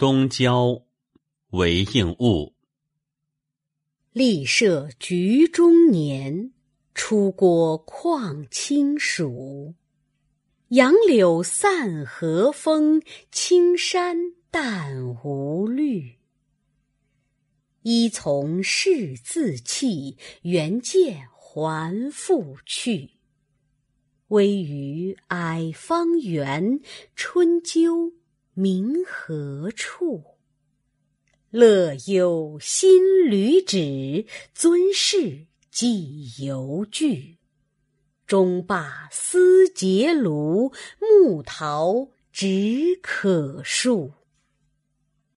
东郊，为应物。历舍局中年，出郭旷清暑。杨柳散和风，青山淡无绿。依从事自弃，原见还复去。微雨霭方圆，春秋名何处？乐有新旅止，尊事既犹惧。中罢思结庐，木桃只可数。